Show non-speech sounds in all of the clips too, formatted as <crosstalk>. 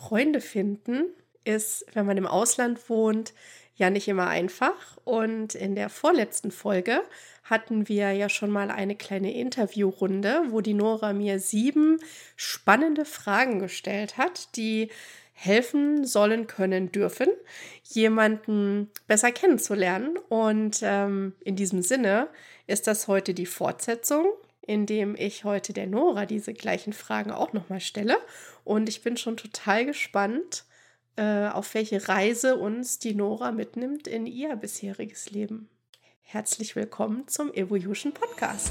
Freunde finden ist, wenn man im Ausland wohnt, ja nicht immer einfach. Und in der vorletzten Folge hatten wir ja schon mal eine kleine Interviewrunde, wo die Nora mir sieben spannende Fragen gestellt hat, die helfen sollen, können, dürfen, jemanden besser kennenzulernen. Und ähm, in diesem Sinne ist das heute die Fortsetzung, indem ich heute der Nora diese gleichen Fragen auch nochmal stelle. Und ich bin schon total gespannt, äh, auf welche Reise uns die Nora mitnimmt in ihr bisheriges Leben. Herzlich willkommen zum Evolution Podcast.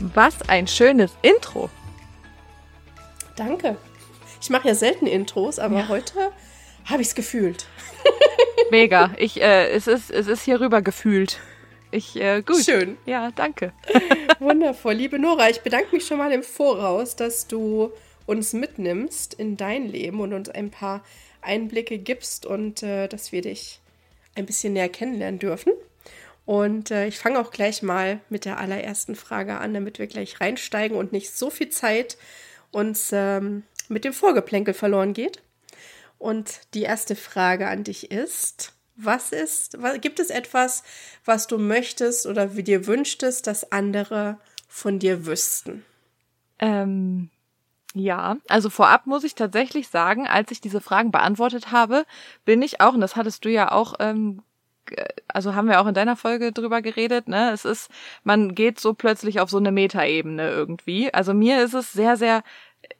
Was ein schönes Intro. Danke. Ich mache ja selten Intros, aber ja. heute habe ich es gefühlt. <laughs> Mega. Ich, äh, es, ist, es ist hier rüber gefühlt. Ich, äh, gut. Schön. Ja, danke. <laughs> Wundervoll. Liebe Nora, ich bedanke mich schon mal im Voraus, dass du uns mitnimmst in dein Leben und uns ein paar Einblicke gibst und äh, dass wir dich ein bisschen näher kennenlernen dürfen. Und äh, ich fange auch gleich mal mit der allerersten Frage an, damit wir gleich reinsteigen und nicht so viel Zeit uns ähm, mit dem Vorgeplänkel verloren geht. Und die erste Frage an dich ist, was ist, was, gibt es etwas, was du möchtest oder wie dir wünschtest, dass andere von dir wüssten? Ähm, ja, also vorab muss ich tatsächlich sagen, als ich diese Fragen beantwortet habe, bin ich auch, und das hattest du ja auch ähm, also haben wir auch in deiner Folge drüber geredet, ne? Es ist, man geht so plötzlich auf so eine Metaebene irgendwie. Also mir ist es sehr, sehr,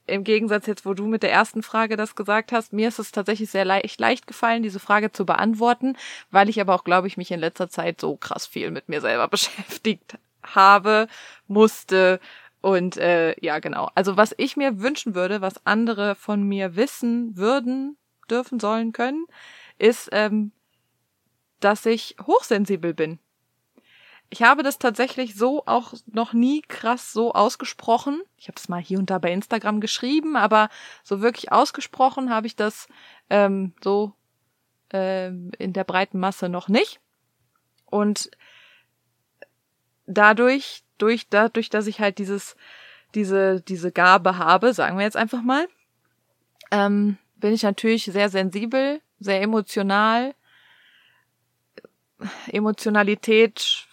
im Gegensatz jetzt, wo du mit der ersten Frage das gesagt hast, mir ist es tatsächlich sehr leicht, leicht gefallen, diese Frage zu beantworten, weil ich aber auch, glaube ich, mich in letzter Zeit so krass viel mit mir selber <laughs> beschäftigt habe, musste und äh, ja, genau. Also was ich mir wünschen würde, was andere von mir wissen würden, dürfen, sollen, können, ist, ähm, dass ich hochsensibel bin. Ich habe das tatsächlich so auch noch nie krass so ausgesprochen. Ich habe es mal hier und da bei Instagram geschrieben, aber so wirklich ausgesprochen habe ich das ähm, so ähm, in der breiten Masse noch nicht. Und dadurch, durch, dadurch, dass ich halt dieses, diese, diese Gabe habe, sagen wir jetzt einfach mal, ähm, bin ich natürlich sehr sensibel, sehr emotional Emotionalität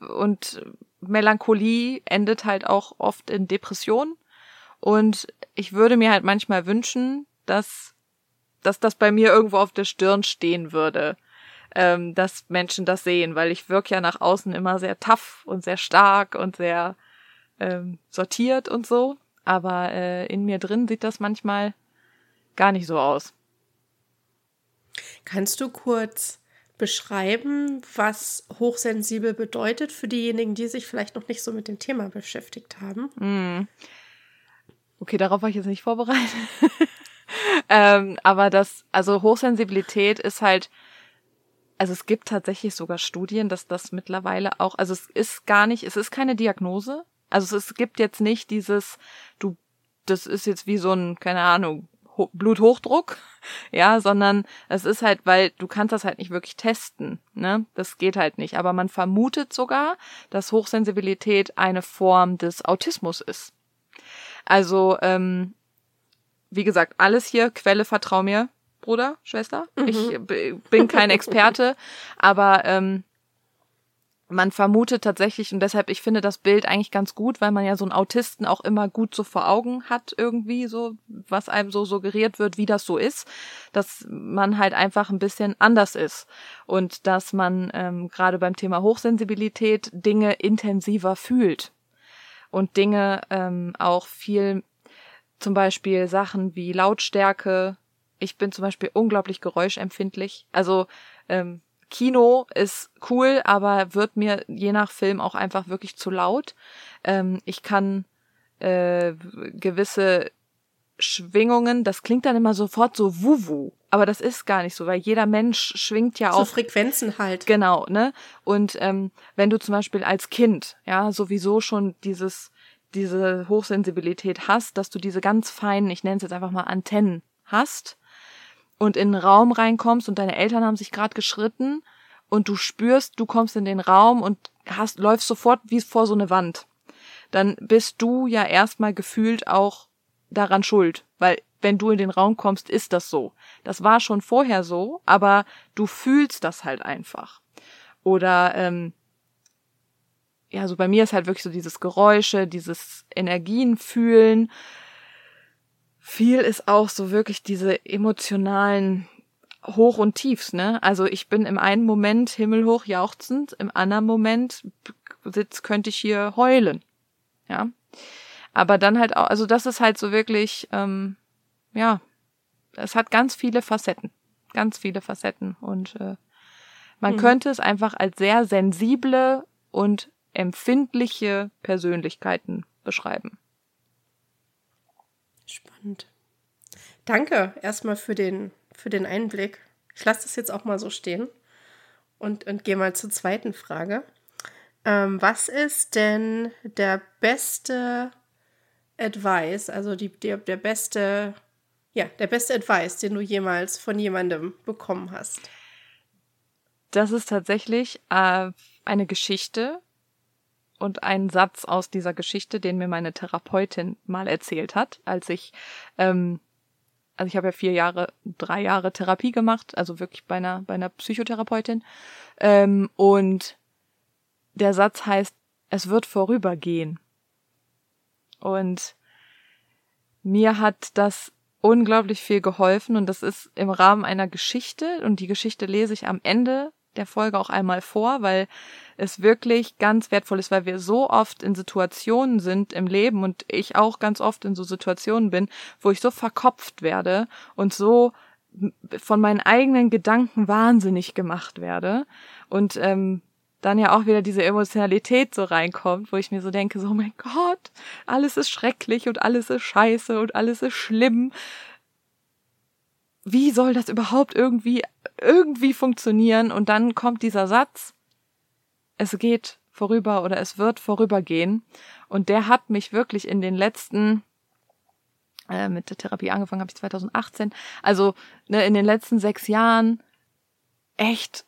und Melancholie endet halt auch oft in Depression. Und ich würde mir halt manchmal wünschen, dass, dass das bei mir irgendwo auf der Stirn stehen würde, ähm, dass Menschen das sehen, weil ich wirke ja nach außen immer sehr tough und sehr stark und sehr ähm, sortiert und so. Aber äh, in mir drin sieht das manchmal gar nicht so aus. Kannst du kurz beschreiben, was hochsensibel bedeutet für diejenigen, die sich vielleicht noch nicht so mit dem Thema beschäftigt haben? Mm. Okay, darauf war ich jetzt nicht vorbereitet. <laughs> ähm, aber das, also Hochsensibilität ist halt, also es gibt tatsächlich sogar Studien, dass das mittlerweile auch, also es ist gar nicht, es ist keine Diagnose. Also es, es gibt jetzt nicht dieses, du, das ist jetzt wie so ein, keine Ahnung, Bluthochdruck, <laughs> ja, sondern es ist halt, weil du kannst das halt nicht wirklich testen, ne? Das geht halt nicht. Aber man vermutet sogar, dass Hochsensibilität eine Form des Autismus ist. Also, ähm, wie gesagt, alles hier, Quelle, vertrau mir, Bruder, Schwester. Mhm. Ich bin kein Experte, <laughs> aber ähm, man vermutet tatsächlich, und deshalb, ich finde das Bild eigentlich ganz gut, weil man ja so einen Autisten auch immer gut so vor Augen hat, irgendwie so, was einem so suggeriert wird, wie das so ist, dass man halt einfach ein bisschen anders ist und dass man ähm, gerade beim Thema Hochsensibilität Dinge intensiver fühlt und Dinge ähm, auch viel, zum Beispiel Sachen wie Lautstärke. Ich bin zum Beispiel unglaublich geräuschempfindlich. Also ähm, Kino ist cool, aber wird mir je nach Film auch einfach wirklich zu laut. Ähm, ich kann äh, gewisse Schwingungen, das klingt dann immer sofort so wuwu, aber das ist gar nicht so, weil jeder Mensch schwingt ja auch. So Frequenzen halt. Genau, ne? Und ähm, wenn du zum Beispiel als Kind, ja, sowieso schon dieses, diese Hochsensibilität hast, dass du diese ganz feinen, ich nenne es jetzt einfach mal Antennen hast, und in den Raum reinkommst und deine Eltern haben sich gerade geschritten und du spürst, du kommst in den Raum und hast läufst sofort wie vor so eine Wand, dann bist du ja erstmal gefühlt auch daran schuld, weil wenn du in den Raum kommst, ist das so. Das war schon vorher so, aber du fühlst das halt einfach. Oder ähm, ja, so bei mir ist halt wirklich so dieses Geräusche, dieses Energien fühlen viel ist auch so wirklich diese emotionalen Hoch und Tiefs, ne? Also ich bin im einen Moment himmelhoch jauchzend, im anderen Moment sitz, könnte ich hier heulen. Ja. Aber dann halt auch, also das ist halt so wirklich, ähm, ja, es hat ganz viele Facetten. Ganz viele Facetten. Und äh, man mhm. könnte es einfach als sehr sensible und empfindliche Persönlichkeiten beschreiben. Spannend. Danke erstmal für den, für den Einblick. Ich lasse das jetzt auch mal so stehen und, und gehe mal zur zweiten Frage. Ähm, was ist denn der beste Advice, also die, der, der beste, ja, der beste Advice, den du jemals von jemandem bekommen hast? Das ist tatsächlich äh, eine Geschichte, und einen Satz aus dieser Geschichte, den mir meine Therapeutin mal erzählt hat, als ich, ähm, also ich habe ja vier Jahre, drei Jahre Therapie gemacht, also wirklich bei einer, bei einer Psychotherapeutin. Ähm, und der Satz heißt, es wird vorübergehen. Und mir hat das unglaublich viel geholfen und das ist im Rahmen einer Geschichte und die Geschichte lese ich am Ende der Folge auch einmal vor, weil es wirklich ganz wertvoll ist, weil wir so oft in Situationen sind im Leben und ich auch ganz oft in so Situationen bin, wo ich so verkopft werde und so von meinen eigenen Gedanken wahnsinnig gemacht werde und ähm, dann ja auch wieder diese Emotionalität so reinkommt, wo ich mir so denke, so, oh mein Gott, alles ist schrecklich und alles ist scheiße und alles ist schlimm. Wie soll das überhaupt irgendwie irgendwie funktionieren und dann kommt dieser Satz, es geht vorüber oder es wird vorübergehen und der hat mich wirklich in den letzten äh, mit der Therapie angefangen habe ich 2018, also ne, in den letzten sechs Jahren echt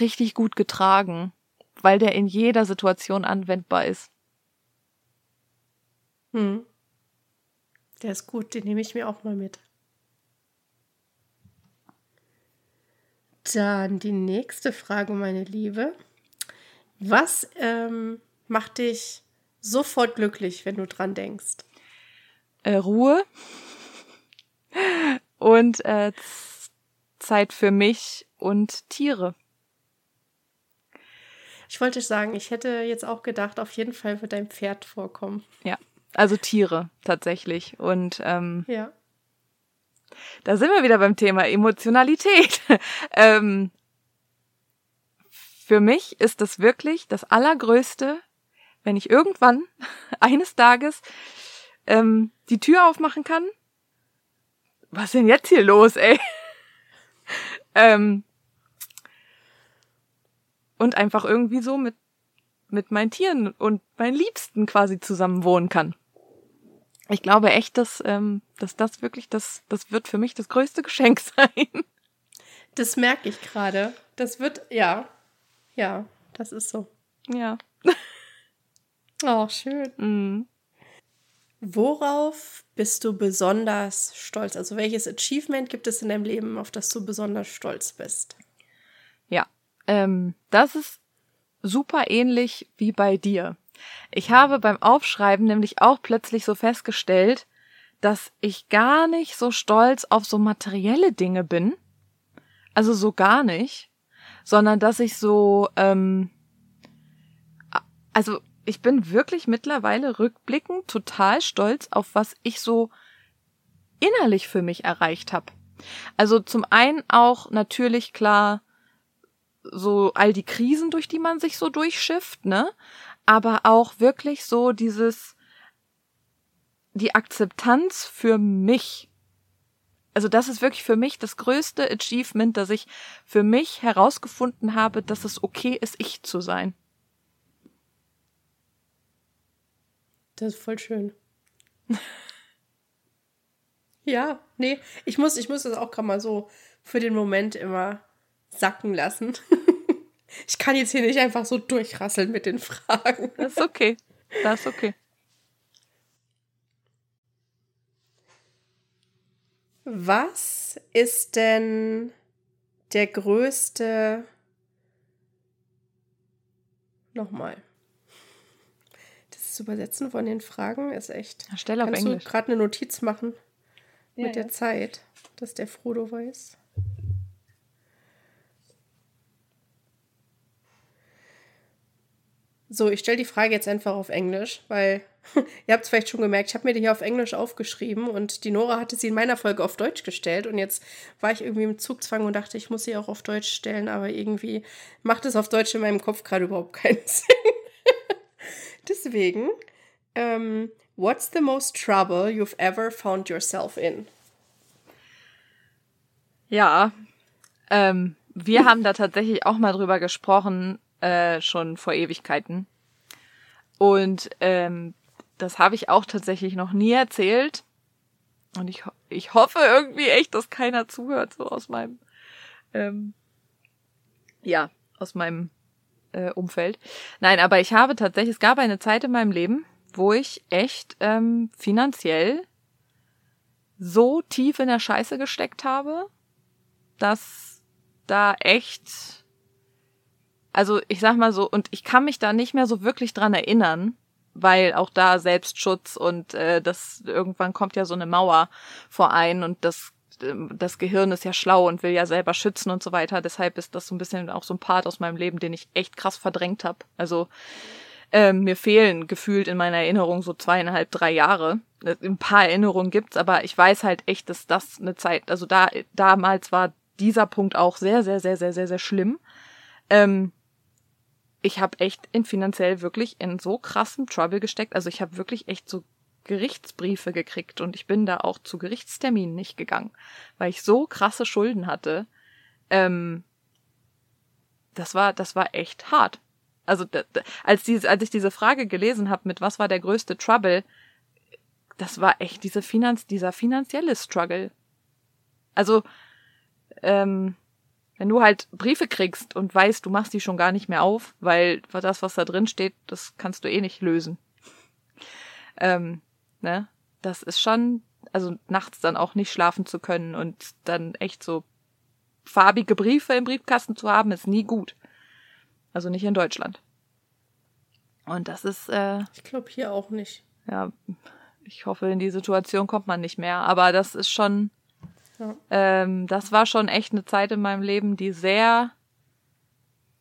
richtig gut getragen, weil der in jeder Situation anwendbar ist. Hm. Der ist gut, den nehme ich mir auch mal mit. Dann die nächste Frage, meine Liebe. Was ähm, macht dich sofort glücklich, wenn du dran denkst? Äh, Ruhe und äh, Zeit für mich und Tiere. Ich wollte sagen, ich hätte jetzt auch gedacht, auf jeden Fall wird dein Pferd vorkommen. Ja, also Tiere tatsächlich. Und ähm, ja. Da sind wir wieder beim Thema Emotionalität. <laughs> ähm, für mich ist das wirklich das Allergrößte, wenn ich irgendwann <laughs> eines Tages ähm, die Tür aufmachen kann. Was ist denn jetzt hier los, ey? <laughs> ähm, und einfach irgendwie so mit, mit meinen Tieren und meinen Liebsten quasi zusammen wohnen kann ich glaube echt, dass, ähm, dass das wirklich das, das wird für mich das größte <laughs> Geschenk sein. Das merke ich gerade. Das wird, ja, ja, das ist so. Ja. Oh, schön. Mhm. Worauf bist du besonders stolz? Also welches Achievement gibt es in deinem Leben, auf das du besonders stolz bist? Ja, ähm, das ist super ähnlich wie bei dir. Ich habe beim Aufschreiben nämlich auch plötzlich so festgestellt, dass ich gar nicht so stolz auf so materielle Dinge bin. Also so gar nicht. Sondern dass ich so, ähm, also ich bin wirklich mittlerweile rückblickend total stolz auf was ich so innerlich für mich erreicht habe. Also zum einen auch natürlich klar so all die Krisen, durch die man sich so durchschifft, ne? Aber auch wirklich so dieses die Akzeptanz für mich. Also das ist wirklich für mich das größte Achievement, dass ich für mich herausgefunden habe, dass es okay ist, ich zu sein. Das ist voll schön. <laughs> ja, nee, ich muss, ich muss das auch gerade mal so für den Moment immer sacken lassen. <laughs> ich kann jetzt hier nicht einfach so durchrasseln mit den Fragen. Das ist okay. Das ist okay. Was ist denn der größte. Nochmal. Das Übersetzen von den Fragen ist echt. Stell auf Kannst Englisch. du gerade eine Notiz machen Ja, mit ja. der Zeit, dass der Frodo weiß? So, ich stelle die Frage jetzt einfach auf Englisch, weil <laughs> ihr habt es vielleicht schon gemerkt, ich habe mir die hier auf Englisch aufgeschrieben und die Nora hatte sie in meiner Folge auf Deutsch gestellt und jetzt war ich irgendwie im Zugzwang und dachte, ich muss sie auch auf Deutsch stellen, aber irgendwie macht es auf Deutsch in meinem Kopf gerade überhaupt keinen <laughs> Sinn. Deswegen, ähm, what's the most trouble you've ever found yourself in? Ja, ähm, wir haben da tatsächlich auch mal drüber gesprochen, äh, schon vor Ewigkeiten. Und ähm, das habe ich auch tatsächlich noch nie erzählt. Und ich, ich hoffe irgendwie echt, dass keiner zuhört, so aus meinem, ähm, ja, aus meinem äh, Umfeld. Nein, aber ich habe tatsächlich, es gab eine Zeit in meinem Leben, wo ich echt ähm, finanziell so tief in der Scheiße gesteckt habe, dass da echt, also ich sag mal so, und ich kann mich da nicht mehr so wirklich dran erinnern, weil auch da Selbstschutz und äh, das irgendwann kommt ja so eine Mauer vor ein und das ähm, das Gehirn ist ja schlau und will ja selber schützen und so weiter. Deshalb ist das so ein bisschen auch so ein Part aus meinem Leben, den ich echt krass verdrängt habe. Also ähm, mir fehlen gefühlt in meiner Erinnerung so zweieinhalb, drei Jahre. Äh, Ein paar Erinnerungen gibt's, aber ich weiß halt echt, dass das eine Zeit, also da damals war dieser Punkt auch sehr, sehr, sehr, sehr, sehr, sehr schlimm. Ähm, ich habe echt in finanziell wirklich in so krassem Trouble gesteckt. Also ich habe wirklich echt so Gerichtsbriefe gekriegt und ich bin da auch zu Gerichtsterminen nicht gegangen, weil ich so krasse Schulden hatte. Ähm, das war, das war echt hart. Also als, diese, als ich diese Frage gelesen habe, mit was war der größte Trouble, das war echt diese Finanz, dieser finanzielle Struggle. Also, ähm, wenn du halt Briefe kriegst und weißt, du machst die schon gar nicht mehr auf, weil das, was da drin steht, das kannst du eh nicht lösen. Ähm, ne? Das ist schon, also nachts dann auch nicht schlafen zu können und dann echt so farbige Briefe im Briefkasten zu haben, ist nie gut. Also nicht in Deutschland. Und das ist, äh, Ich glaube hier auch nicht. ja, ich hoffe, in die Situation kommt man nicht mehr. Aber das ist schon, Ja. ähm, das war schon echt eine Zeit in meinem Leben, die sehr,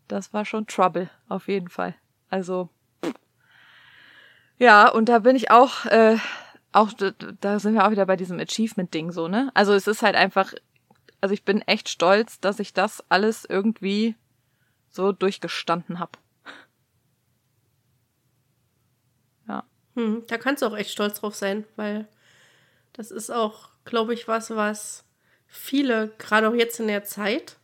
das war schon Trouble, auf jeden Fall. Also, ja, und da bin ich auch, äh, auch, da sind wir auch wieder bei diesem Achievement-Ding so, ne? Also es ist halt einfach, also ich bin echt stolz, dass ich das alles irgendwie so durchgestanden habe. <laughs> Ja. Hm, da kannst du auch echt stolz drauf sein, weil das ist auch, glaube ich, was, was viele, gerade auch jetzt in der Zeit,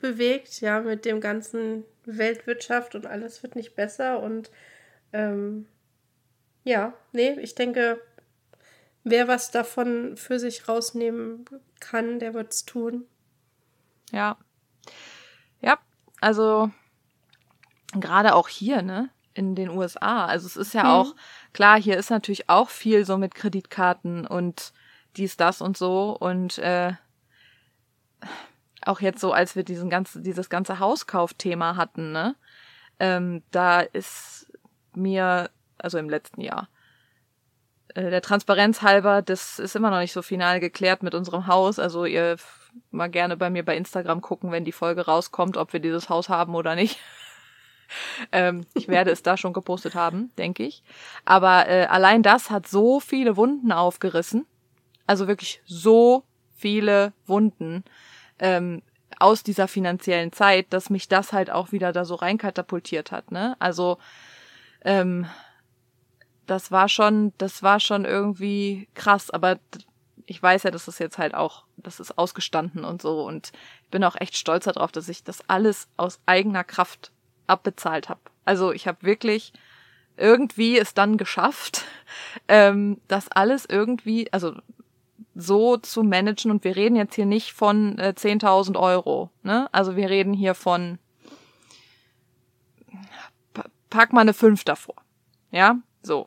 bewegt, ja, mit dem ganzen Weltwirtschaft und alles wird nicht besser und ähm, ja, nee, ich denke, wer was davon für sich rausnehmen kann, der wird es tun. Ja. Ja, also gerade auch hier, ne, in den USA. Also es ist ja Mhm. auch, klar, hier ist natürlich auch viel so mit Kreditkarten und dies, das und so. Und äh, auch jetzt so, als wir diesen ganzen, dieses ganze Hauskaufthema hatten, ne? Ähm, da ist mir, also im letzten Jahr, äh, der Transparenz halber, das ist immer noch nicht so final geklärt mit unserem Haus. Also ihr mal gerne bei mir bei Instagram gucken, wenn die Folge rauskommt, ob wir dieses Haus haben oder nicht. <laughs> ähm, ich werde es da schon gepostet haben, denke ich. Aber äh, allein das hat so viele Wunden aufgerissen. Also wirklich so viele Wunden ähm, aus dieser finanziellen Zeit, dass mich das halt auch wieder da so reinkatapultiert hat. Ne? Also ähm, das war schon, das war schon irgendwie krass, aber ich weiß ja, dass das jetzt halt auch, das ist ausgestanden und so und ich bin auch echt stolz darauf, dass ich das alles aus eigener Kraft abbezahlt habe. Also ich habe wirklich irgendwie es dann geschafft, <laughs> ähm, das alles irgendwie, also so zu managen und wir reden jetzt hier nicht von äh, 10.000 Euro, ne? Also wir reden hier von pack mal eine 5 davor, ja, so.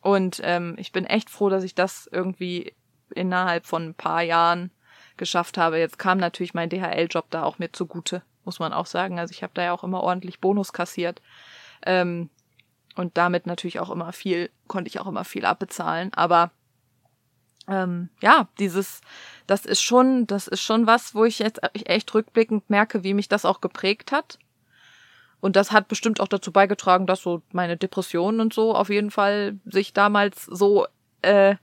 Und ähm, ich bin echt froh, dass ich das irgendwie innerhalb von ein paar Jahren geschafft habe. Jetzt kam natürlich mein DHL-Job da auch mir zugute, muss man auch sagen. Also ich habe da ja auch immer ordentlich Bonus kassiert. Ähm, und damit natürlich auch immer viel, konnte ich auch immer viel abbezahlen. Aber ähm, ja, dieses, das ist schon, das ist schon was, wo ich jetzt echt rückblickend merke, wie mich das auch geprägt hat. Und das hat bestimmt auch dazu beigetragen, dass so meine Depressionen und so auf jeden Fall sich damals so äh,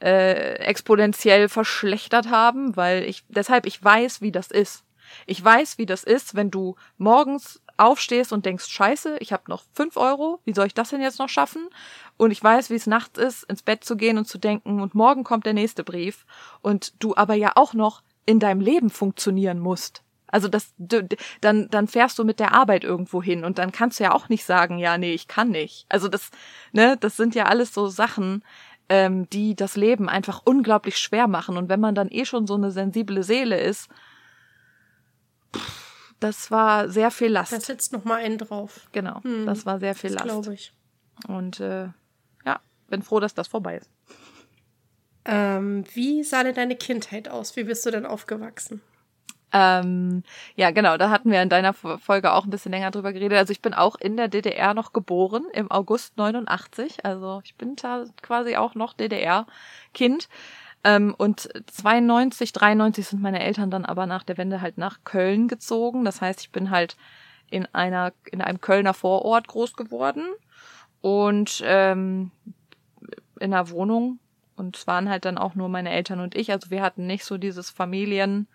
äh, exponentiell verschlechtert haben, weil ich deshalb ich weiß, wie das ist. Ich weiß, wie das ist, wenn du morgens aufstehst und denkst, scheiße, ich habe noch fünf Euro, wie soll ich das denn jetzt noch schaffen? Und ich weiß, wie es nachts ist, ins Bett zu gehen und zu denken, und morgen kommt der nächste Brief. Und du aber ja auch noch in deinem Leben funktionieren musst. Also das, dann, dann fährst du mit der Arbeit irgendwo hin und dann kannst du ja auch nicht sagen, ja, nee, ich kann nicht. Also das, ne, das sind ja alles so Sachen, ähm, die das Leben einfach unglaublich schwer machen. Und wenn man dann eh schon so eine sensible Seele ist, das war sehr viel Last. Da sitzt noch mal einen drauf. Genau, hm, das war sehr viel Last. Glaube ich. Und äh, ja, bin froh, dass das vorbei ist. Ähm, wie sah denn deine Kindheit aus? Wie bist du denn aufgewachsen? Ähm, ja, genau, da hatten wir in deiner Folge auch ein bisschen länger drüber geredet. Also ich bin auch in der DDR noch geboren, im August 89. Also ich bin da quasi auch noch DDR-Kind. Ähm, und 92, 93 sind meine Eltern dann aber nach der Wende halt nach Köln gezogen. Das heißt, ich bin halt in einer, in einem Kölner Vorort groß geworden und ähm, in einer Wohnung. Und es waren halt dann auch nur meine Eltern und ich. Also wir hatten nicht so dieses Familien,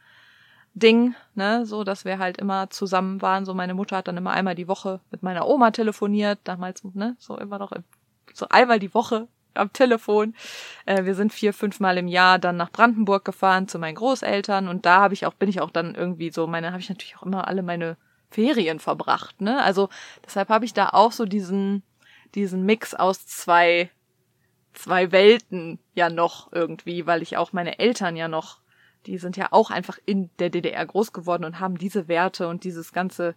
Ding, ne, so dass wir halt immer zusammen waren. So meine Mutter hat dann immer einmal die Woche mit meiner Oma telefoniert, damals, ne, so immer noch so einmal die Woche am Telefon. Äh, wir sind vier, fünf Mal im Jahr dann nach Brandenburg gefahren zu meinen Großeltern und da habe ich auch bin ich auch dann irgendwie so meine habe ich natürlich auch immer alle meine Ferien verbracht, ne? Also deshalb habe ich da auch so diesen diesen Mix aus zwei zwei Welten ja noch irgendwie, weil ich auch meine Eltern ja noch die sind ja auch einfach in der DDR groß geworden und haben diese Werte und dieses ganze,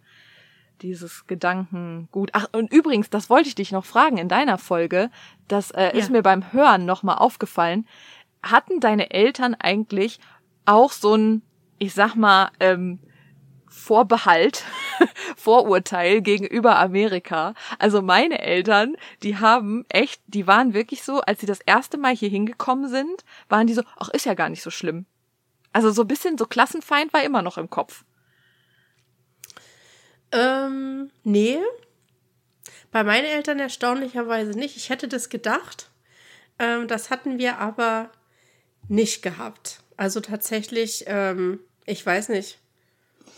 dieses Gedankengut. Ach, und übrigens, das wollte ich dich noch fragen in deiner Folge. Das äh, ja. ist mir beim Hören nochmal aufgefallen. Hatten deine Eltern eigentlich auch so ein, ich sag mal, ähm, Vorbehalt, <laughs> Vorurteil gegenüber Amerika. Also meine Eltern, die haben echt, die waren wirklich so, als sie das erste Mal hier hingekommen sind, waren die so, ach, ist ja gar nicht so schlimm. Also so ein bisschen so Klassenfeind war immer noch im Kopf. Ähm, nee. Bei meinen Eltern erstaunlicherweise nicht. Ich hätte das gedacht. Ähm, das hatten wir aber nicht gehabt. Also tatsächlich, ähm, ich weiß nicht.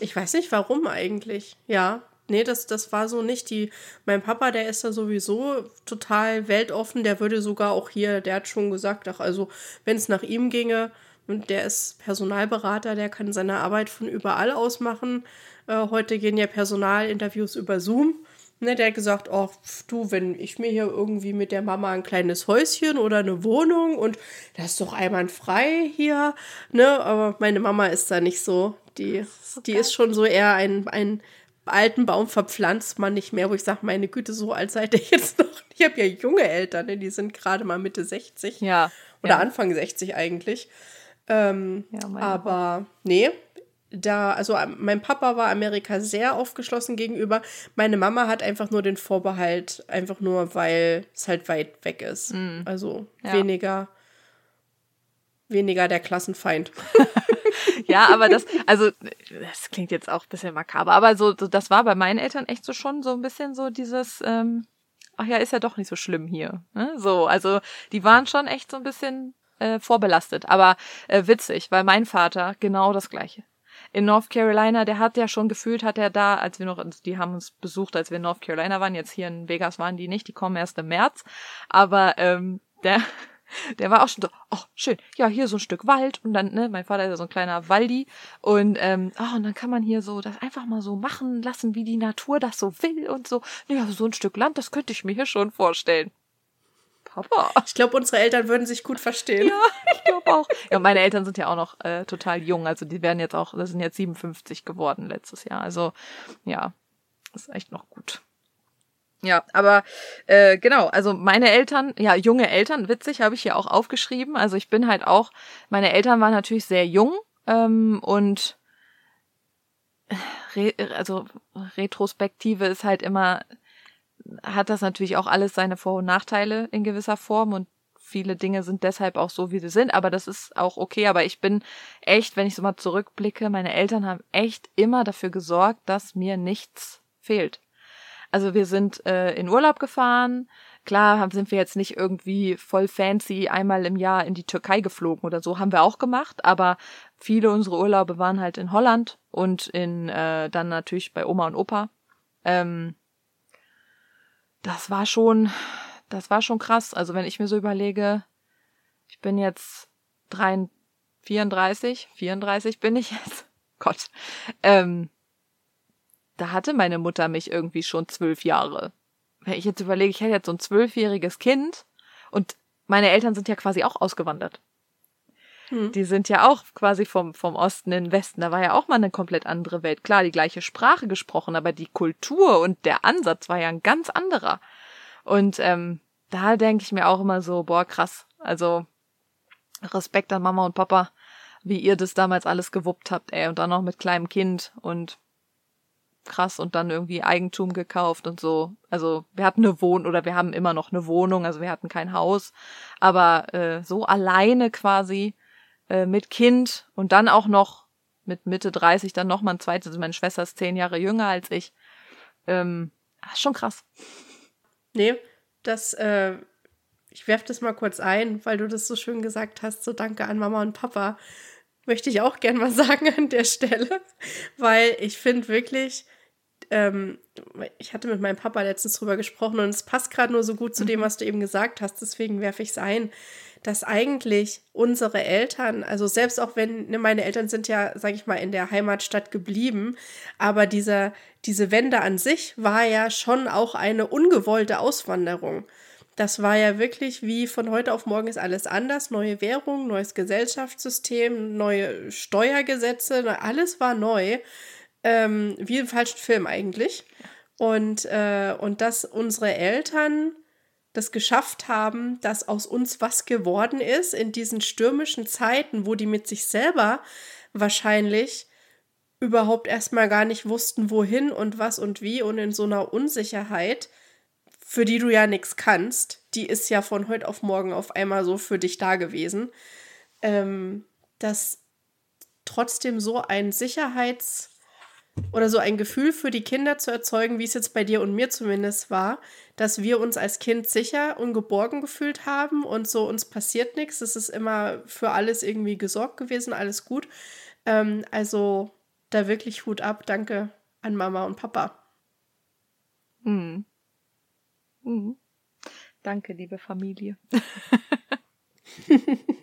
Ich weiß nicht, warum eigentlich. Ja, nee, das, das war so nicht. Die, mein Papa, der ist da sowieso total weltoffen. Der würde sogar auch hier, der hat schon gesagt, ach, also, wenn es nach ihm ginge, und der ist Personalberater, der kann seine Arbeit von überall aus machen. Äh, heute gehen ja Personalinterviews über Zoom. Ne, der hat gesagt, oh, du, wenn ich mir hier irgendwie mit der Mama ein kleines Häuschen oder eine Wohnung und das ist doch einwandfrei hier, ne, aber meine Mama ist da nicht so. Die, so die ist schon so eher ein, ein alten Baum verpflanzt man nicht mehr, wo ich sage, meine Güte, so alt seid ihr jetzt noch. Ich habe ja junge Eltern, ne? die sind gerade mal Mitte 60. Ja. Oder ja. Anfang 60 eigentlich. Ähm, ja, aber nee, da, also ähm, mein Papa war Amerika sehr aufgeschlossen gegenüber. Meine Mama hat einfach nur den Vorbehalt, einfach nur, weil es halt weit weg ist. Mm. Also ja. weniger, weniger der Klassenfeind. <laughs> ja, aber das, also, das klingt jetzt auch ein bisschen makaber, aber so, so, das war bei meinen Eltern echt so schon so ein bisschen so dieses, ähm, ach ja, ist ja doch nicht so schlimm hier. Ne? So, also die waren schon echt so ein bisschen äh, vorbelastet, aber äh, witzig, weil mein Vater genau das gleiche in North Carolina, der hat ja schon gefühlt, hat er da, als wir noch, die haben uns besucht, als wir in North Carolina waren, jetzt hier in Vegas waren die nicht, die kommen erst im März, aber ähm, der, <laughs> der war auch schon so, oh, schön, ja, hier so ein Stück Wald und dann, ne, mein Vater ist ja so ein kleiner Waldi und, ähm, oh, und dann kann man hier so das einfach mal so machen lassen, wie die Natur das so will und so. Ja, so ein Stück Land, das könnte ich mir hier schon vorstellen. Papa. Ich glaube, unsere Eltern würden sich gut verstehen. Ja, ich glaube auch. Ja, meine Eltern sind ja auch noch äh, total jung. Also die werden jetzt auch, das sind jetzt 57 geworden letztes Jahr. Also ja, ist echt noch gut. Ja, aber äh, genau, also meine Eltern, ja, junge Eltern, witzig, habe ich hier auch aufgeschrieben. Also ich bin halt auch, meine Eltern waren natürlich sehr jung ähm, und re, also Retrospektive ist halt immer hat das natürlich auch alles seine Vor- und Nachteile in gewisser Form und viele Dinge sind deshalb auch so, wie sie sind, aber das ist auch okay. Aber ich bin echt, wenn ich so mal zurückblicke, meine Eltern haben echt immer dafür gesorgt, dass mir nichts fehlt. Also wir sind äh, in Urlaub gefahren. Klar sind wir jetzt nicht irgendwie voll fancy einmal im Jahr in die Türkei geflogen oder so, haben wir auch gemacht, aber viele unserer Urlaube waren halt in Holland und in äh, dann natürlich bei Oma und Opa. Ähm, das war schon, das war schon krass. Also wenn ich mir so überlege, ich bin jetzt 33, 34, 34 bin ich jetzt. <laughs> Gott. Ähm, da hatte meine Mutter mich irgendwie schon zwölf Jahre. Wenn ich jetzt überlege, ich hätte jetzt so ein zwölfjähriges Kind und meine Eltern sind ja quasi auch ausgewandert. Hm. Die sind ja auch quasi vom, vom Osten in den Westen. Da war ja auch mal eine komplett andere Welt. Klar, die gleiche Sprache gesprochen, aber die Kultur und der Ansatz war ja ein ganz anderer. Und ähm, da denke ich mir auch immer so, boah, krass. Also Respekt an Mama und Papa, wie ihr das damals alles gewuppt habt, ey. Und dann noch mit kleinem Kind und krass und dann irgendwie Eigentum gekauft und so. Also wir hatten eine Wohnung oder wir haben immer noch eine Wohnung, also wir hatten kein Haus, aber äh, so alleine quasi äh, mit Kind und dann auch noch mit Mitte 30 dann noch mal ein zweites. Also meine Schwester ist zehn Jahre jünger als ich. Ähm, schon krass. Nee, das, äh, ich werf das mal kurz ein, weil du das so schön gesagt hast. So danke an Mama und Papa. Möchte ich auch gern mal <laughs> sagen an der Stelle, weil ich finde wirklich, ähm, ich hatte mit meinem Papa letztens drüber gesprochen und es passt gerade nur so gut zu dem, mhm. was du eben gesagt hast, deswegen werfe ich es ein dass eigentlich unsere Eltern, also selbst auch wenn ne, meine Eltern sind ja, sage ich mal, in der Heimatstadt geblieben, aber diese, diese Wende an sich war ja schon auch eine ungewollte Auswanderung. Das war ja wirklich wie von heute auf morgen ist alles anders. Neue Währung, neues Gesellschaftssystem, neue Steuergesetze, alles war neu. Ähm, wie im falschen Film eigentlich. Und, äh, und dass unsere Eltern das geschafft haben, dass aus uns was geworden ist in diesen stürmischen Zeiten, wo die mit sich selber wahrscheinlich überhaupt erstmal gar nicht wussten, wohin und was und wie. Und in so einer Unsicherheit, für die du ja nichts kannst, die ist ja von heute auf morgen auf einmal so für dich da gewesen, ähm, dass trotzdem so ein Sicherheits- oder so ein Gefühl für die Kinder zu erzeugen, wie es jetzt bei dir und mir zumindest war, dass wir uns als Kind sicher und geborgen gefühlt haben und so uns passiert nichts. Es ist immer für alles irgendwie gesorgt gewesen, alles gut. Ähm, also da wirklich Hut ab. Danke an Mama und Papa. Mhm. Mhm. Danke, liebe Familie. <laughs>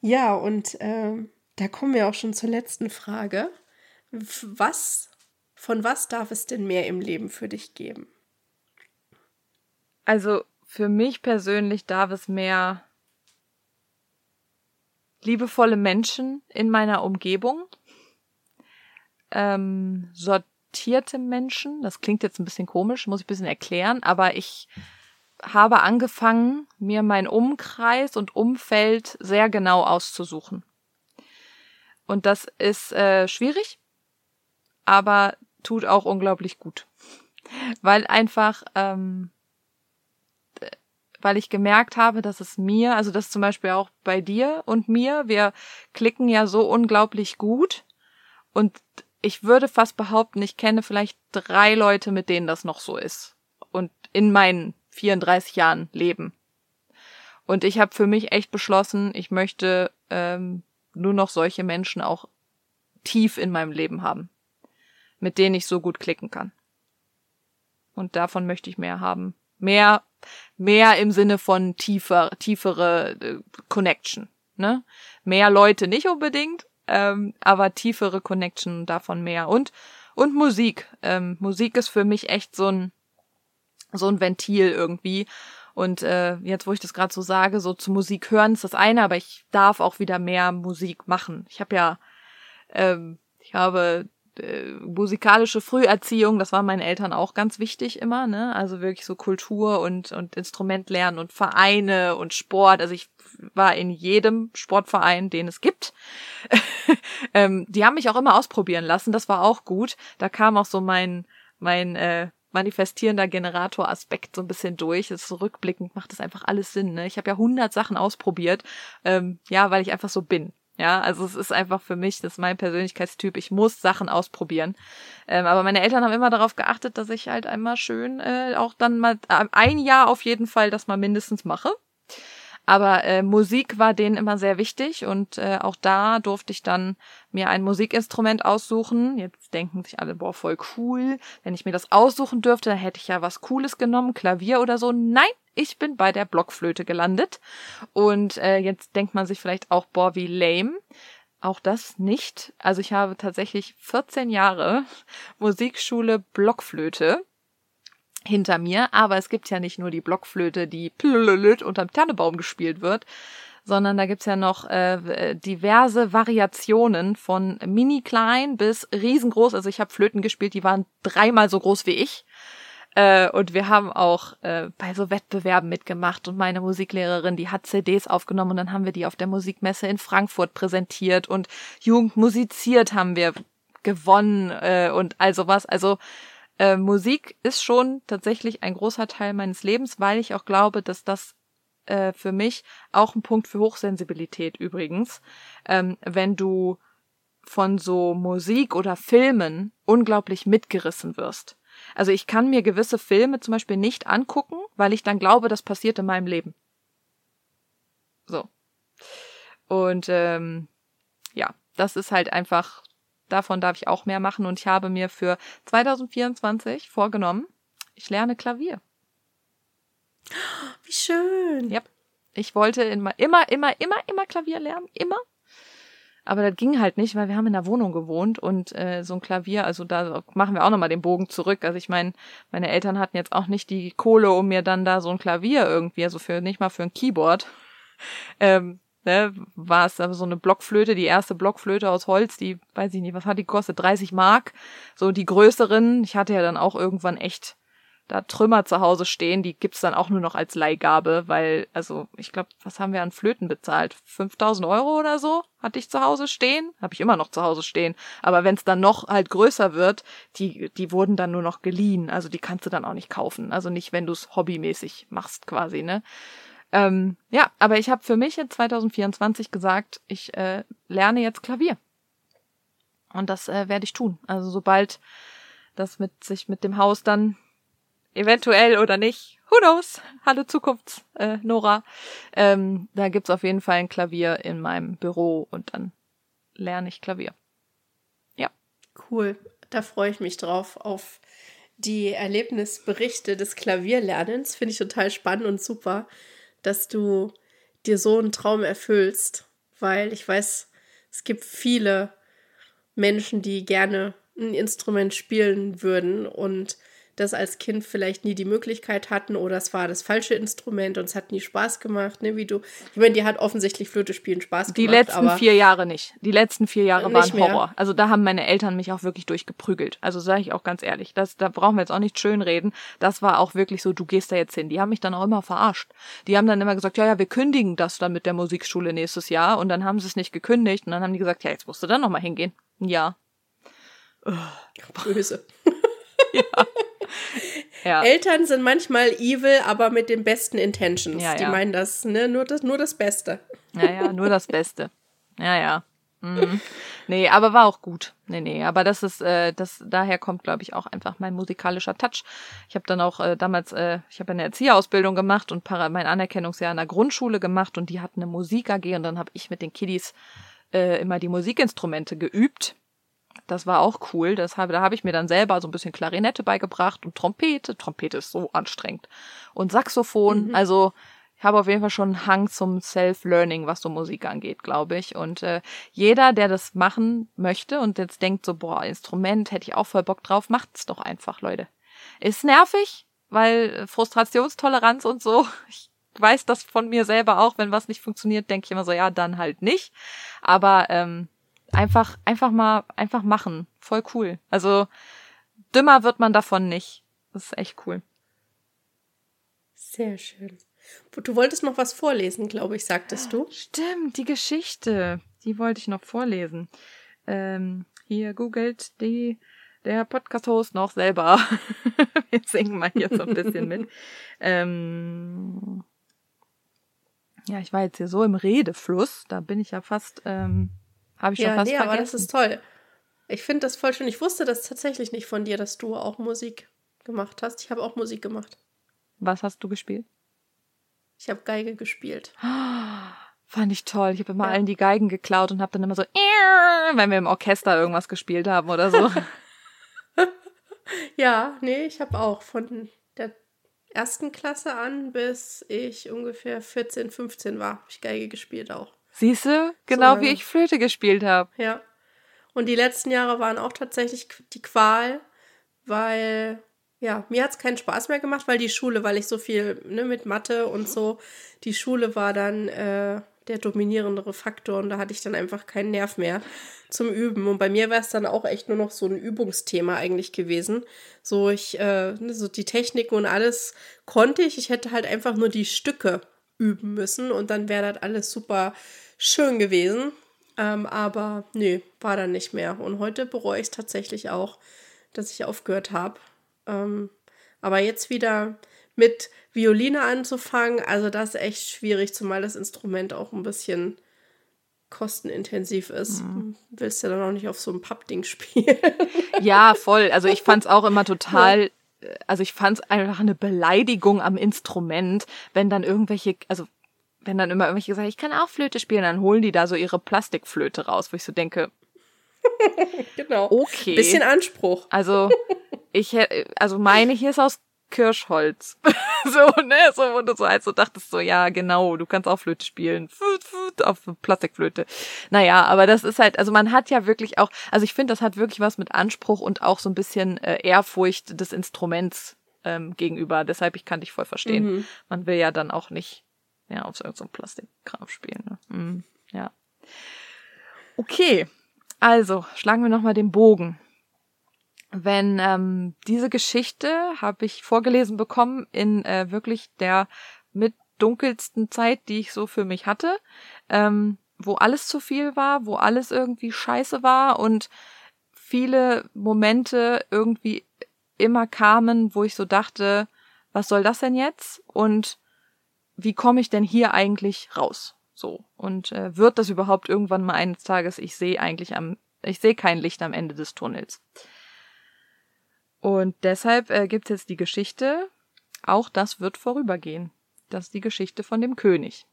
ja, und äh, da kommen wir auch schon zur letzten Frage. Was, von was darf es denn mehr im Leben für dich geben? Also für mich persönlich darf es mehr liebevolle Menschen in meiner Umgebung, ähm, sortierte Menschen. Das klingt jetzt ein bisschen komisch, muss ich ein bisschen erklären, aber ich habe angefangen, mir mein Umkreis und Umfeld sehr genau auszusuchen. Und das ist äh, schwierig, aber tut auch unglaublich gut. Weil einfach, ähm, weil ich gemerkt habe, dass es mir, also das zum Beispiel auch bei dir und mir, wir klicken ja so unglaublich gut. Und ich würde fast behaupten, ich kenne vielleicht drei Leute, mit denen das noch so ist. Und in meinen 34 Jahren Leben. Und ich habe für mich echt beschlossen, ich möchte ähm, nur noch solche Menschen auch tief in meinem Leben haben, mit denen ich so gut klicken kann. Und davon möchte ich mehr haben. Mehr, mehr im Sinne von tiefer, tiefere äh, Connection. Ne? Mehr Leute nicht unbedingt, ähm, aber tiefere Connection davon mehr. Und, und Musik. Ähm, Musik ist für mich echt so ein, so ein Ventil irgendwie. Und äh, jetzt, wo ich das gerade so sage, so zu Musik hören ist das eine, aber ich darf auch wieder mehr Musik machen. Ich habe ja, ähm, ich habe äh, musikalische Früherziehung, das war meinen Eltern auch ganz wichtig immer, ne? Also wirklich so Kultur und und Instrument lernen und Vereine und Sport. Also ich war in jedem Sportverein, den es gibt. <laughs> ähm, die haben mich auch immer ausprobieren lassen, das war auch gut. Da kam auch so mein mein äh, manifestierender Generator-Aspekt so ein bisschen durch. Das so rückblickend macht das einfach alles Sinn. Ne? Ich habe ja hundert Sachen ausprobiert, ähm, ja, weil ich einfach so bin. Ja, also es ist einfach für mich, das ist mein Persönlichkeitstyp, ich muss Sachen ausprobieren. Ähm, aber meine Eltern haben immer darauf geachtet, dass ich halt einmal schön äh, auch dann mal äh, ein Jahr auf jeden Fall das mal mindestens mache. Aber äh, Musik war denen immer sehr wichtig und äh, auch da durfte ich dann mir ein Musikinstrument aussuchen. Jetzt denken sich alle, boah, voll cool. Wenn ich mir das aussuchen dürfte, dann hätte ich ja was Cooles genommen, Klavier oder so. Nein, ich bin bei der Blockflöte gelandet. Und äh, jetzt denkt man sich vielleicht auch, boah, wie lame. Auch das nicht. Also ich habe tatsächlich 14 Jahre <laughs> Musikschule Blockflöte hinter mir. Aber es gibt ja nicht nur die Blockflöte, die unterm Tannebaum gespielt wird, sondern da gibt's ja noch äh, diverse Variationen von mini klein bis riesengroß. Also ich habe Flöten gespielt, die waren dreimal so groß wie ich. Äh, und wir haben auch äh, bei so Wettbewerben mitgemacht und meine Musiklehrerin, die hat CDs aufgenommen und dann haben wir die auf der Musikmesse in Frankfurt präsentiert und Jugend musiziert haben wir gewonnen äh, und all sowas. Also äh, Musik ist schon tatsächlich ein großer Teil meines Lebens, weil ich auch glaube, dass das äh, für mich auch ein Punkt für Hochsensibilität übrigens, ähm, wenn du von so Musik oder Filmen unglaublich mitgerissen wirst. Also ich kann mir gewisse Filme zum Beispiel nicht angucken, weil ich dann glaube, das passiert in meinem Leben. So. Und ähm, ja, das ist halt einfach davon darf ich auch mehr machen und ich habe mir für 2024 vorgenommen, ich lerne Klavier. Wie schön. Ja. Ich wollte immer, immer, immer, immer, immer Klavier lernen. Immer. Aber das ging halt nicht, weil wir haben in der Wohnung gewohnt und äh, so ein Klavier, also da machen wir auch nochmal den Bogen zurück. Also ich meine, meine Eltern hatten jetzt auch nicht die Kohle, um mir dann da so ein Klavier irgendwie, also für nicht mal für ein Keyboard, <laughs> ähm, ne, war es so eine Blockflöte, die erste Blockflöte aus Holz, die, weiß ich nicht, was hat die gekostet? 30 Mark. So die größeren. Ich hatte ja dann auch irgendwann echt da Trümmer zu Hause stehen, die gibt's dann auch nur noch als Leihgabe, weil, also, ich glaube, was haben wir an Flöten bezahlt? 5000 Euro oder so hatte ich zu Hause stehen? Habe ich immer noch zu Hause stehen. Aber wenn es dann noch halt größer wird, die, die wurden dann nur noch geliehen. Also die kannst du dann auch nicht kaufen. Also nicht, wenn du es hobbymäßig machst quasi, ne? Ähm, ja, aber ich habe für mich in 2024 gesagt, ich äh, lerne jetzt Klavier. Und das äh, werde ich tun. Also sobald das mit sich mit dem Haus dann eventuell oder nicht, who knows, hallo Zukunfts, äh, Nora, ähm, da gibt's auf jeden Fall ein Klavier in meinem Büro und dann lerne ich Klavier. Ja. Cool, da freue ich mich drauf auf die Erlebnisberichte des Klavierlernens. Finde ich total spannend und super dass du dir so einen Traum erfüllst, weil ich weiß, es gibt viele Menschen, die gerne ein Instrument spielen würden und das als Kind vielleicht nie die Möglichkeit hatten oder es war das falsche Instrument und es hat nie Spaß gemacht, ne? Wie du, ich meine, dir hat offensichtlich Flöte spielen Spaß die gemacht. letzten vier Jahre nicht. Die letzten vier Jahre Nicht waren mehr. Horror. Also da haben meine Eltern mich auch wirklich durchgeprügelt. Also sage ich auch ganz ehrlich, das, da brauchen wir jetzt auch nicht schön reden. Das war auch wirklich so, du gehst da jetzt hin. Die haben mich dann auch immer verarscht. Die haben dann immer gesagt, ja, ja, wir kündigen das dann mit der Musikschule nächstes Jahr. Und dann haben sie es nicht gekündigt. Und dann haben die gesagt, ja, jetzt musst du dann nochmal hingehen. Ja. Böse. <laughs> Ja. <laughs> Eltern sind manchmal evil, aber mit den besten Intentions. Ja, Die ja. meinen das, ne? Nur das, nur das Beste. Ja, ja, nur das Beste. Ja, ja. Mhm. Nee, aber war auch gut. Nee, nee, aber das ist, äh, das, daher kommt, glaube ich, auch einfach mein musikalischer Touch. Ich habe dann auch äh, damals, äh, ich habe eine Erzieherausbildung gemacht und para mein Anerkennungsjahr in der Grundschule gemacht und die hatten eine Musik AG und dann habe ich mit den Kiddies äh, immer die Musikinstrumente geübt. Das war auch cool. Das habe, da habe ich mir dann selber so ein bisschen Klarinette beigebracht und Trompete. Trompete ist so anstrengend. Und Saxophon. Also ich habe auf jeden Fall schon einen Hang zum Self-Learning, was so Musik angeht, glaube ich. Und äh, jeder, der das machen möchte und jetzt denkt so, boah, Instrument, hätte ich auch voll Bock drauf, macht's doch einfach, Leute. Ist nervig, weil Frustrationstoleranz und so. Ich weiß das von mir selber auch, wenn was nicht funktioniert, denke ich immer so, ja, dann halt nicht. Aber ähm, einfach, einfach mal, einfach machen. Voll cool. Also dümmer wird man davon nicht. Das ist echt cool. Sehr schön. Du wolltest noch was vorlesen, glaube ich, sagtest du. Stimmt, die Geschichte. Die wollte ich noch vorlesen. Ähm, hier googelt die, der Podcast-Host noch selber. <laughs> Wir singen mal hier so ein bisschen mit. <laughs> Ähm, ja, ich war jetzt hier so im Redefluss. Da bin ich ja fast, ähm, habe ich schon Ja, fast nee, vergessen. aber das ist toll. Ich finde das voll schön. Ich wusste das tatsächlich nicht von dir, dass du auch Musik gemacht hast. Ich habe auch Musik gemacht. Was hast du gespielt? Ich habe Geige gespielt. Fand ich toll. Ich habe immer Ja. allen die Geigen geklaut und habe dann immer so, wenn wir im Orchester irgendwas gespielt haben oder so. <laughs> <laughs> Ja, nee, ich habe auch von der ersten Klasse an, bis ich ungefähr 14, 15 war, habe ich Geige gespielt auch. Siehst du? Genau wie lange. ich Flöte gespielt habe. Ja. Und die letzten Jahre waren auch tatsächlich die Qual, weil, ja, mir hat es keinen Spaß mehr gemacht, weil die Schule, weil ich so viel ne, mit Mathe und so, die Schule war dann äh, der dominierendere Faktor und da hatte ich dann einfach keinen Nerv mehr zum Üben. Und bei mir wäre es dann auch echt nur noch so ein Übungsthema eigentlich gewesen. So, ich, äh, ne, so die Techniken und alles konnte ich. Ich hätte halt einfach nur die Stücke üben müssen und dann wäre das alles super schön gewesen. Ähm, aber nee, war dann nicht mehr. Und heute bereue ich es tatsächlich auch, dass ich aufgehört habe. Ähm, aber jetzt wieder mit Violine anzufangen, also das ist echt schwierig, zumal das Instrument auch ein bisschen kostenintensiv ist. Willst ja dann auch nicht auf so einem Pappding spielen. Ja, voll. Also ich fand's auch immer <laughs> total, also ich fand's einfach eine Beleidigung am Instrument, wenn dann irgendwelche, also wenn dann immer irgendwelche gesagt, ich kann auch Flöte spielen, dann holen die da so ihre Plastikflöte raus, wo ich so denke, <laughs> genau. okay. Bisschen Anspruch. Also ich also meine hier ist aus Kirschholz. <laughs> so, ne, so du so halt so dachtest so, ja, genau, du kannst auch Flöte spielen. Auf Plastikflöte. Naja, aber das ist halt, also man hat ja wirklich auch, also ich finde, das hat wirklich was mit Anspruch und auch so ein bisschen äh, Ehrfurcht des Instruments ähm, gegenüber. Deshalb, ich kann dich voll verstehen. Man will ja dann auch nicht ja, auf so irgendein so Plastikkram spielen. Ne? Mhm, ja. Okay, also schlagen wir nochmal den Bogen wenn ähm, diese Geschichte habe ich vorgelesen bekommen in äh, wirklich der mit dunkelsten Zeit, die ich so für mich hatte, ähm, wo alles zu viel war, wo alles irgendwie scheiße war und viele Momente irgendwie immer kamen, wo ich so dachte, was soll das denn jetzt und wie komme ich denn hier eigentlich raus? So und äh, wird das überhaupt irgendwann mal eines Tages? Ich sehe eigentlich am, ich sehe kein Licht am Ende des Tunnels. Und deshalb äh, gibt es jetzt die Geschichte, auch das wird vorübergehen. Das ist die Geschichte von dem König.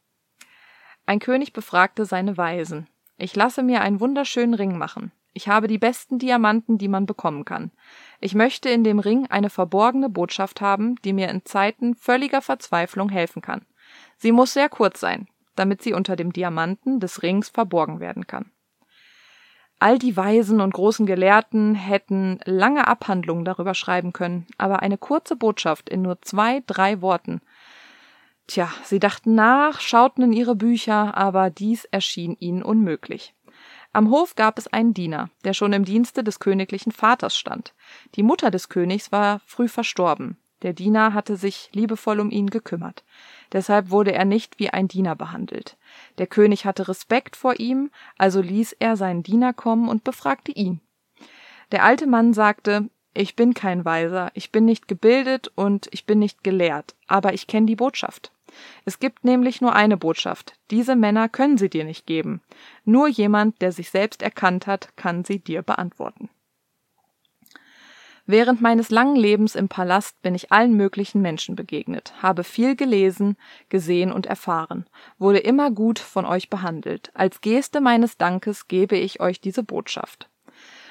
Ein König befragte seine Weisen. Ich lasse mir einen wunderschönen Ring machen. Ich habe die besten Diamanten, die man bekommen kann. Ich möchte in dem Ring eine verborgene Botschaft haben, die mir in Zeiten völliger Verzweiflung helfen kann. Sie muss sehr kurz sein, damit sie unter dem Diamanten des Rings verborgen werden kann. All die Weisen und großen Gelehrten hätten lange Abhandlungen darüber schreiben können, aber eine kurze Botschaft in nur zwei, drei Worten. Tja, sie dachten nach, schauten in ihre Bücher, aber dies erschien ihnen unmöglich. Am Hof gab es einen Diener, der schon im Dienste des königlichen Vaters stand. Die Mutter des Königs war früh verstorben. Der Diener hatte sich liebevoll um ihn gekümmert. Deshalb wurde er nicht wie ein Diener behandelt. Der König hatte Respekt vor ihm, also ließ er seinen Diener kommen und befragte ihn. Der alte Mann sagte, ich bin kein Weiser, ich bin nicht gebildet und ich bin nicht gelehrt, aber ich kenne die Botschaft. Es gibt nämlich nur eine Botschaft. Diese Männer können sie dir nicht geben. Nur jemand, der sich selbst erkannt hat, kann sie dir beantworten. Während meines langen Lebens im Palast bin ich allen möglichen Menschen begegnet, habe viel gelesen, gesehen und erfahren, wurde immer gut von euch behandelt. Als Geste meines Dankes gebe ich euch diese Botschaft.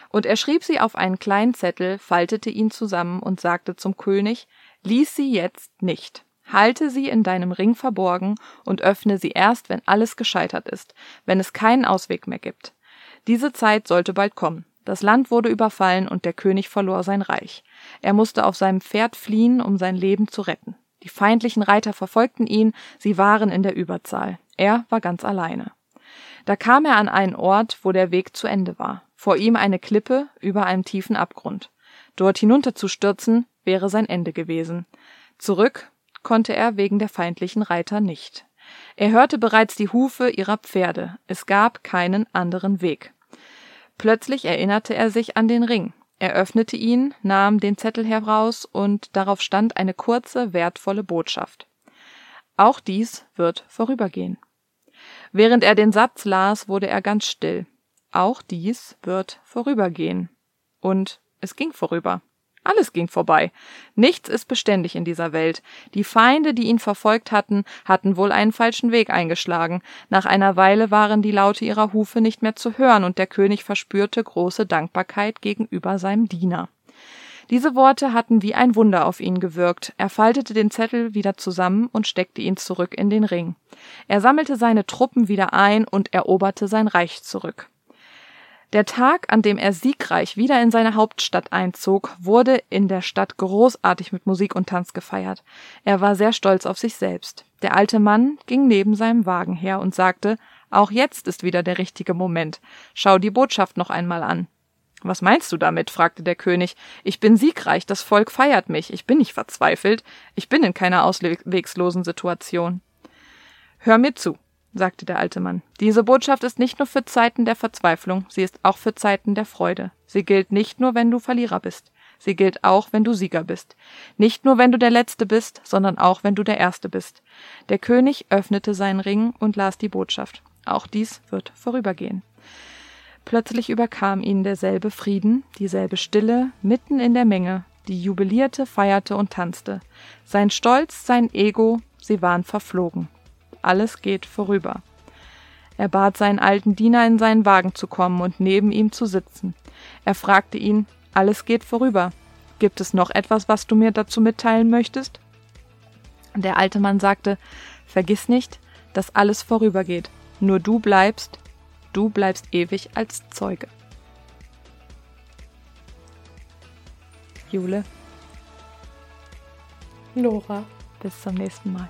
Und er schrieb sie auf einen kleinen Zettel, faltete ihn zusammen und sagte zum König, lies sie jetzt nicht. Halte sie in deinem Ring verborgen und öffne sie erst, wenn alles gescheitert ist, wenn es keinen Ausweg mehr gibt. Diese Zeit sollte bald kommen. Das Land wurde überfallen und der König verlor sein Reich. Er musste auf seinem Pferd fliehen, um sein Leben zu retten. Die feindlichen Reiter verfolgten ihn, sie waren in der Überzahl. Er war ganz alleine. Da kam er an einen Ort, wo der Weg zu Ende war. Vor ihm eine Klippe über einem tiefen Abgrund. Dort hinunterzustürzen wäre sein Ende gewesen. Zurück konnte er wegen der feindlichen Reiter nicht. Er hörte bereits die Hufe ihrer Pferde. Es gab keinen anderen Weg. Plötzlich erinnerte er sich an den Ring. Er öffnete ihn, nahm den Zettel heraus und darauf stand eine kurze, wertvolle Botschaft. Auch dies wird vorübergehen. Während er den Satz las, wurde er ganz still. Auch dies wird vorübergehen. Und es ging vorüber. Alles ging vorbei. Nichts ist beständig in dieser Welt. Die Feinde, die ihn verfolgt hatten, hatten wohl einen falschen Weg eingeschlagen. Nach einer Weile waren die Laute ihrer Hufe nicht mehr zu hören, und der König verspürte große Dankbarkeit gegenüber seinem Diener. Diese Worte hatten wie ein Wunder auf ihn gewirkt. Er faltete den Zettel wieder zusammen und steckte ihn zurück in den Ring. Er sammelte seine Truppen wieder ein und eroberte sein Reich zurück. Der Tag, an dem er siegreich wieder in seine Hauptstadt einzog, wurde in der Stadt großartig mit Musik und Tanz gefeiert. Er war sehr stolz auf sich selbst. Der alte Mann ging neben seinem Wagen her und sagte, auch jetzt ist wieder der richtige Moment. Schau die Botschaft noch einmal an. Was meinst du damit? fragte der König. Ich bin siegreich, das Volk feiert mich, ich bin nicht verzweifelt, ich bin in keiner auswegslosen Situation. Hör mir zu, sagte der alte Mann. Diese Botschaft ist nicht nur für Zeiten der Verzweiflung, sie ist auch für Zeiten der Freude. Sie gilt nicht nur, wenn du Verlierer bist. Sie gilt auch, wenn du Sieger bist. Nicht nur, wenn du der Letzte bist, sondern auch, wenn du der Erste bist. Der König öffnete seinen Ring und las die Botschaft. Auch dies wird vorübergehen. Plötzlich überkam ihn derselbe Frieden, dieselbe Stille, mitten in der Menge, die jubilierte, feierte und tanzte. Sein Stolz, sein Ego, sie waren verflogen alles geht vorüber. Er bat seinen alten Diener, in seinen Wagen zu kommen und neben ihm zu sitzen. Er fragte ihn, alles geht vorüber. Gibt es noch etwas, was du mir dazu mitteilen möchtest? Der alte Mann sagte, vergiss nicht, dass alles vorübergeht. Nur du bleibst, du bleibst ewig als Zeuge. Jule. Nora. Bis zum nächsten Mal.